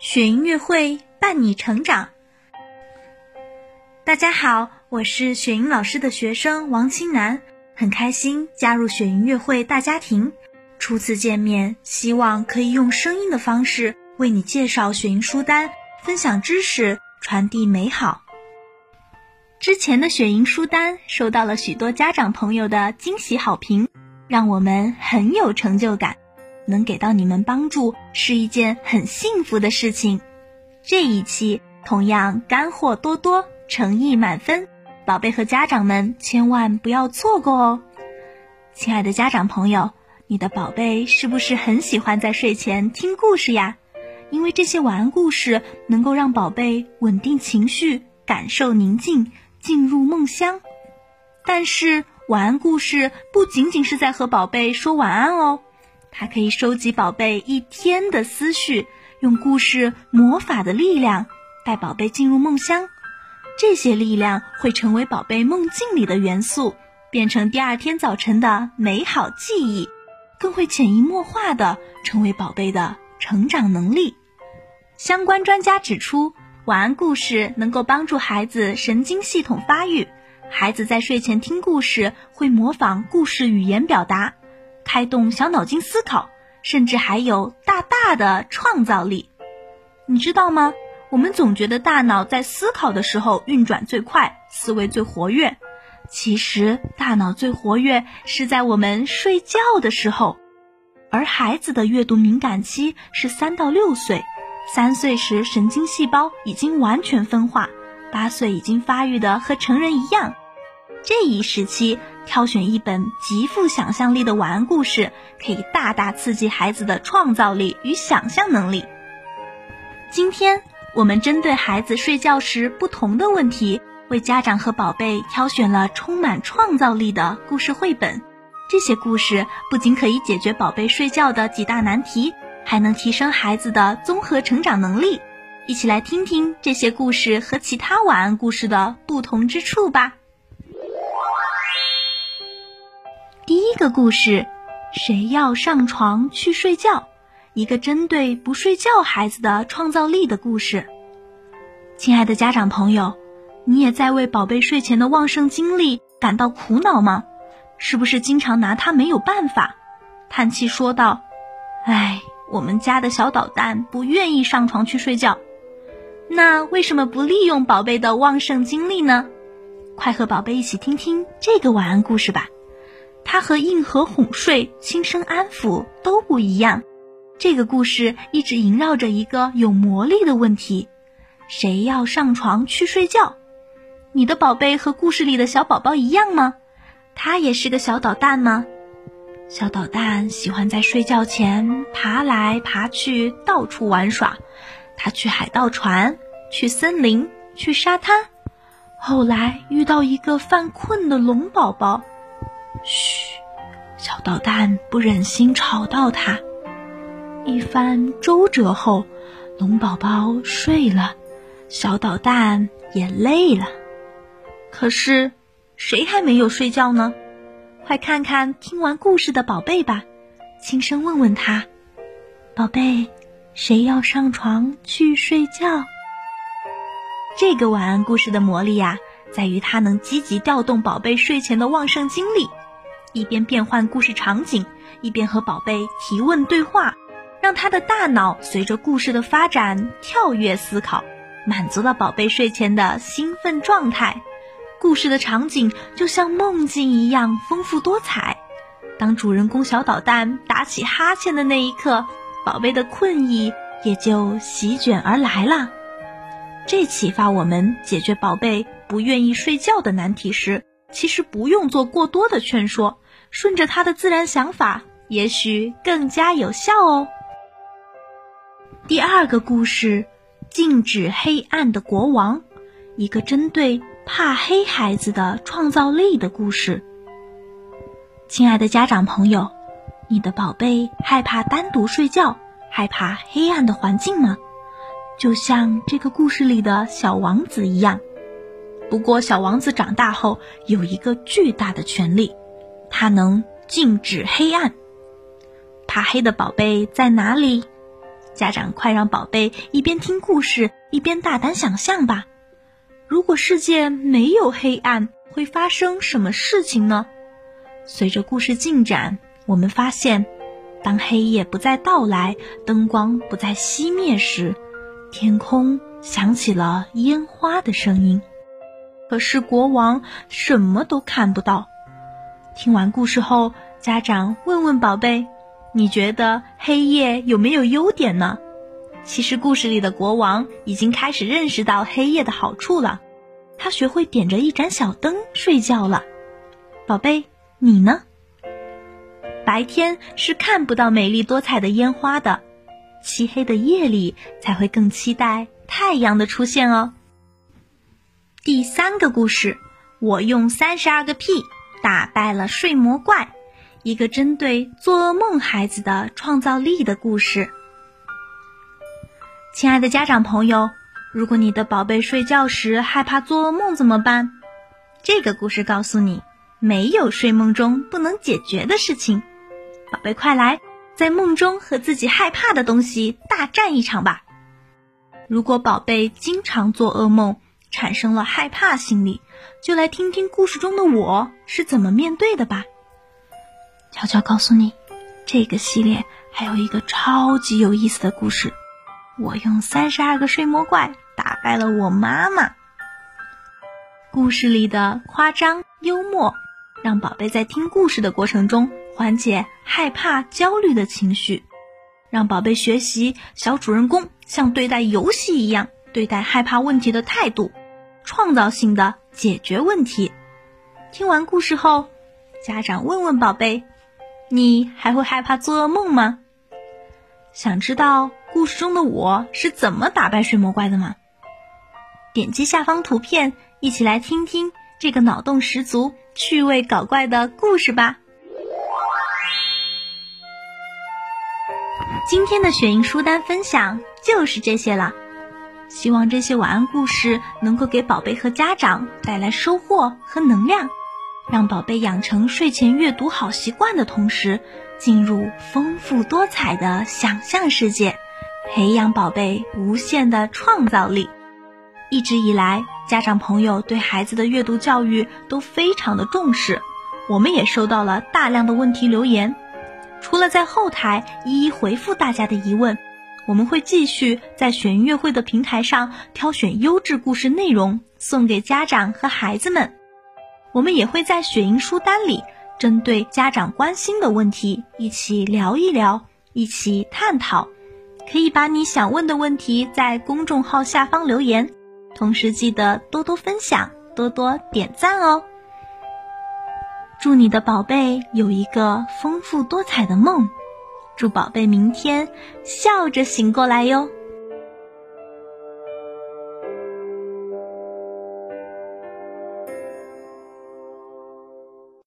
雪音乐会伴你成长。大家好，我是雪莹老师的学生王清南，很开心加入雪音乐会大家庭。初次见面，希望可以用声音的方式为你介绍雪莹书单，分享知识，传递美好。之前的雪莹书单收到了许多家长朋友的惊喜好评，让我们很有成就感。能给到你们帮助是一件很幸福的事情。这一期同样干货多多，诚意满分，宝贝和家长们千万不要错过哦！亲爱的家长朋友，你的宝贝是不是很喜欢在睡前听故事呀？因为这些晚安故事能够让宝贝稳定情绪，感受宁静，进入梦乡。但是晚安故事不仅仅是在和宝贝说晚安哦。它可以收集宝贝一天的思绪，用故事魔法的力量带宝贝进入梦乡。这些力量会成为宝贝梦境里的元素，变成第二天早晨的美好记忆，更会潜移默化的成为宝贝的成长能力。相关专家指出，晚安故事能够帮助孩子神经系统发育，孩子在睡前听故事会模仿故事语言表达。开动小脑筋思考，甚至还有大大的创造力，你知道吗？我们总觉得大脑在思考的时候运转最快，思维最活跃。其实大脑最活跃是在我们睡觉的时候，而孩子的阅读敏感期是三到六岁，三岁时神经细胞已经完全分化，八岁已经发育的和成人一样。这一时期，挑选一本极富想象力的晚安故事，可以大大刺激孩子的创造力与想象能力。今天，我们针对孩子睡觉时不同的问题，为家长和宝贝挑选了充满创造力的故事绘本。这些故事不仅可以解决宝贝睡觉的几大难题，还能提升孩子的综合成长能力。一起来听听这些故事和其他晚安故事的不同之处吧。第一个故事，谁要上床去睡觉？一个针对不睡觉孩子的创造力的故事。亲爱的家长朋友，你也在为宝贝睡前的旺盛精力感到苦恼吗？是不是经常拿他没有办法，叹气说道：“哎，我们家的小捣蛋不愿意上床去睡觉。”那为什么不利用宝贝的旺盛精力呢？快和宝贝一起听听这个晚安故事吧。它和硬核哄睡、轻声安抚都不一样。这个故事一直萦绕着一个有魔力的问题：谁要上床去睡觉？你的宝贝和故事里的小宝宝一样吗？他也是个小捣蛋吗？小捣蛋喜欢在睡觉前爬来爬去，到处玩耍。他去海盗船，去森林，去沙滩。后来遇到一个犯困的龙宝宝。嘘，小捣蛋不忍心吵到他。一番周折后，龙宝宝睡了，小捣蛋也累了。可是，谁还没有睡觉呢？快看看听完故事的宝贝吧，轻声问问他：“宝贝，谁要上床去睡觉？”这个晚安故事的魔力呀，在于它能积极调动宝贝睡前的旺盛精力。一边变换故事场景，一边和宝贝提问对话，让他的大脑随着故事的发展跳跃思考，满足了宝贝睡前的兴奋状态。故事的场景就像梦境一样丰富多彩。当主人公小捣蛋打起哈欠的那一刻，宝贝的困意也就席卷而来了。这启发我们解决宝贝不愿意睡觉的难题时。其实不用做过多的劝说，顺着他的自然想法，也许更加有效哦。第二个故事，禁止黑暗的国王，一个针对怕黑孩子的创造力的故事。亲爱的家长朋友，你的宝贝害怕单独睡觉，害怕黑暗的环境吗？就像这个故事里的小王子一样。不过，小王子长大后有一个巨大的权利，他能禁止黑暗。怕黑的宝贝在哪里？家长快让宝贝一边听故事一边大胆想象吧。如果世界没有黑暗，会发生什么事情呢？随着故事进展，我们发现，当黑夜不再到来，灯光不再熄灭时，天空响起了烟花的声音。可是国王什么都看不到。听完故事后，家长问问宝贝：“你觉得黑夜有没有优点呢？”其实故事里的国王已经开始认识到黑夜的好处了，他学会点着一盏小灯睡觉了。宝贝，你呢？白天是看不到美丽多彩的烟花的，漆黑的夜里才会更期待太阳的出现哦。第三个故事，我用三十二个屁打败了睡魔怪，一个针对做噩梦孩子的创造力的故事。亲爱的家长朋友，如果你的宝贝睡觉时害怕做噩梦怎么办？这个故事告诉你，没有睡梦中不能解决的事情。宝贝，快来，在梦中和自己害怕的东西大战一场吧。如果宝贝经常做噩梦，产生了害怕心理，就来听听故事中的我是怎么面对的吧。悄悄告诉你，这个系列还有一个超级有意思的故事。我用三十二个睡魔怪打败了我妈妈。故事里的夸张幽默，让宝贝在听故事的过程中缓解害怕、焦虑的情绪，让宝贝学习小主人公像对待游戏一样对待害怕问题的态度，创造性的解决问题。听完故事后，家长问问宝贝：“你还会害怕做噩梦吗？”想知道？故事中的我是怎么打败睡魔怪的吗？点击下方图片，一起来听听这个脑洞十足、趣味搞怪的故事吧。今天的雪莹书单分享就是这些了，希望这些晚安故事能够给宝贝和家长带来收获和能量，让宝贝养成睡前阅读好习惯的同时，进入丰富多彩的想象世界。培养宝贝无限的创造力。一直以来，家长朋友对孩子的阅读教育都非常的重视，我们也收到了大量的问题留言。除了在后台一一回复大家的疑问，我们会继续在选音乐会的平台上挑选优质故事内容送给家长和孩子们。我们也会在雪莹书单里，针对家长关心的问题一起聊一聊，一起探讨。可以把你想问的问题在公众号下方留言，同时记得多多分享，多多点赞哦。祝你的宝贝有一个丰富多彩的梦，祝宝贝明天笑着醒过来哟。